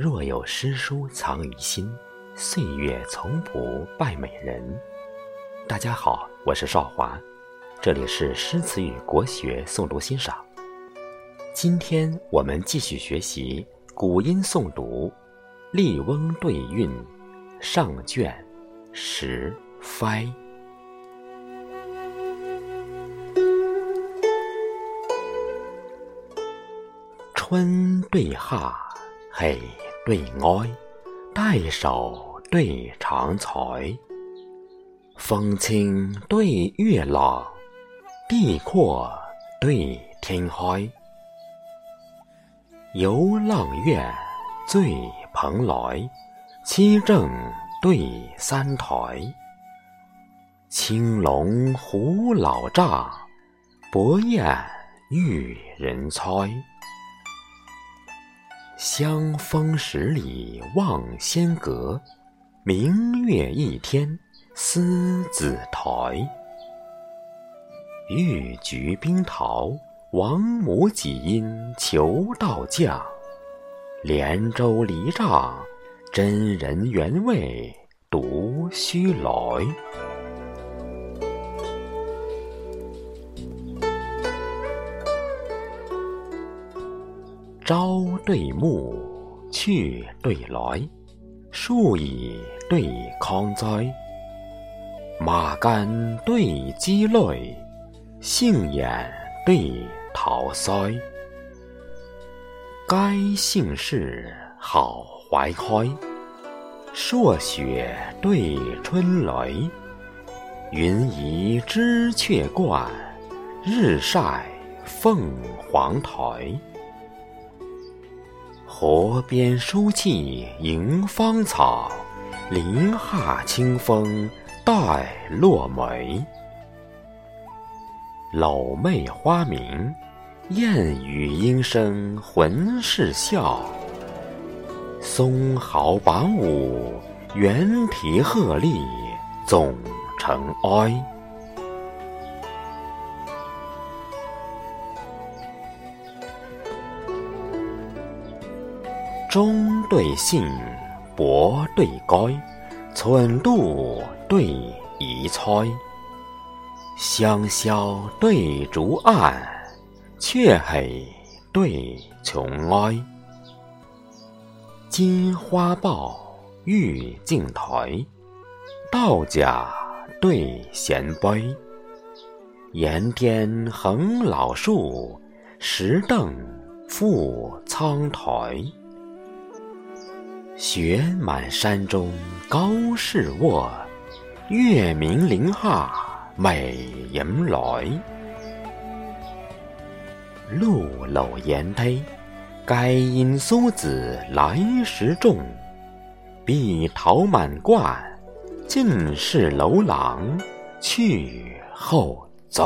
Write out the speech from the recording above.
若有诗书藏于心，岁月从不败美人。大家好，我是少华，这里是诗词与国学诵读欣赏。今天我们继续学习古音诵读《笠翁对韵》上卷十扉。春对夏，嘿对哀，代首对长才。风清对月朗，地阔对天开。游阆苑醉蓬莱，七正对三台。青龙虎老丈，伯彦遇人猜。香风十里望仙阁，明月一天思紫台。玉菊冰桃，王母几因求道降；连舟离丈，真人原味独须来。朝对暮，去对来，树蚁对康哉。马肝对鸡肋，杏眼对桃腮。该姓氏好怀开，朔雪对春雷。云移知雀冠，日晒凤凰台。河边书气迎芳草，林下清风带落梅。搂袂花明，燕语莺声浑是笑。松毫榜舞，猿啼鹤唳总成哀。忠对信，薄对该，寸度对移猜。香消对竹暗，却黑对琼哀。金花报，玉镜台，道家对衔杯。檐巅横老树，石凳覆苍苔。雪满山中高士卧，月明林下美人来。露搂檐忒，该因苏子来时种。碧桃满冠，尽是楼郎去后栽。